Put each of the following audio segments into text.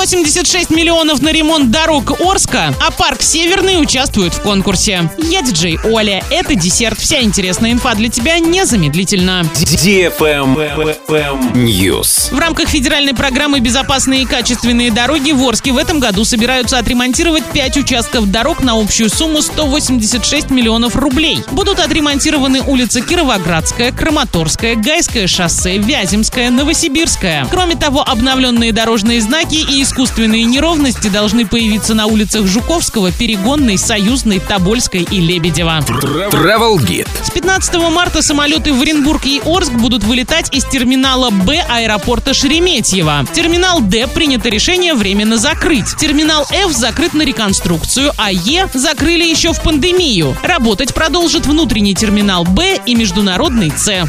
186 миллионов на ремонт дорог Орска, а парк Северный участвует в конкурсе. Я диджей Оля. Это десерт. Вся интересная инфа для тебя незамедлительно. News. В рамках федеральной программы «Безопасные и качественные дороги» в Орске в этом году собираются отремонтировать 5 участков дорог на общую сумму 186 миллионов рублей. Будут отремонтированы улица Кировоградская, Краматорская, Гайское шоссе, Вяземская, Новосибирская. Кроме того, обновленные дорожные знаки и искусственные неровности должны появиться на улицах Жуковского, Перегонной, Союзной, Тобольской и Лебедева. Travel Guide. С 15 марта самолеты в Оренбург и Орск будут вылетать из терминала Б аэропорта Шереметьево. Терминал Д принято решение временно закрыть. Терминал Ф закрыт на реконструкцию, а Е закрыли еще в пандемию. Работать продолжит внутренний терминал Б и международный С.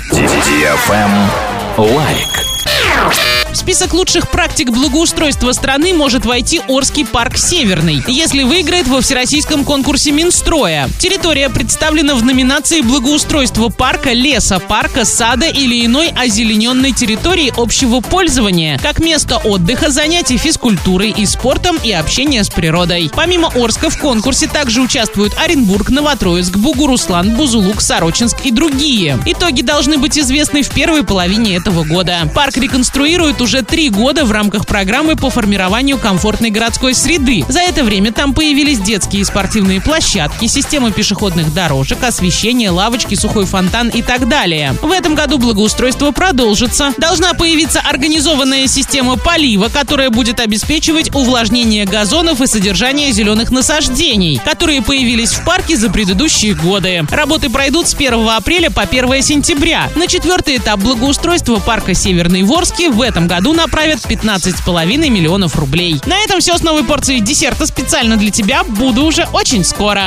Лайк. В список лучших практик благоустройства страны может войти Орский парк Северный, если выиграет во всероссийском конкурсе Минстроя. Территория представлена в номинации благоустройства парка, лесопарка, сада или иной озелененной территории общего пользования, как место отдыха, занятий физкультурой и спортом и общения с природой. Помимо Орска в конкурсе также участвуют Оренбург, Новотроицк, Бугуруслан, Бузулук, Сорочинск и другие. Итоги должны быть известны в первой половине этого года. Парк реконструируют уже три года в рамках программы по формированию комфортной городской среды. За это время там появились детские и спортивные площадки, система пешеходных дорожек, освещение, лавочки, сухой фонтан и так далее. В этом году благоустройство продолжится. Должна появиться организованная система полива, которая будет обеспечивать увлажнение газонов и содержание зеленых насаждений, которые появились в парке за предыдущие годы. Работы пройдут с 1 апреля по 1 сентября. На четвертый этап благоустройства парка Северный Ворске в этом году направят 15,5 миллионов рублей. На этом все с новой порцией десерта специально для тебя. Буду уже очень скоро.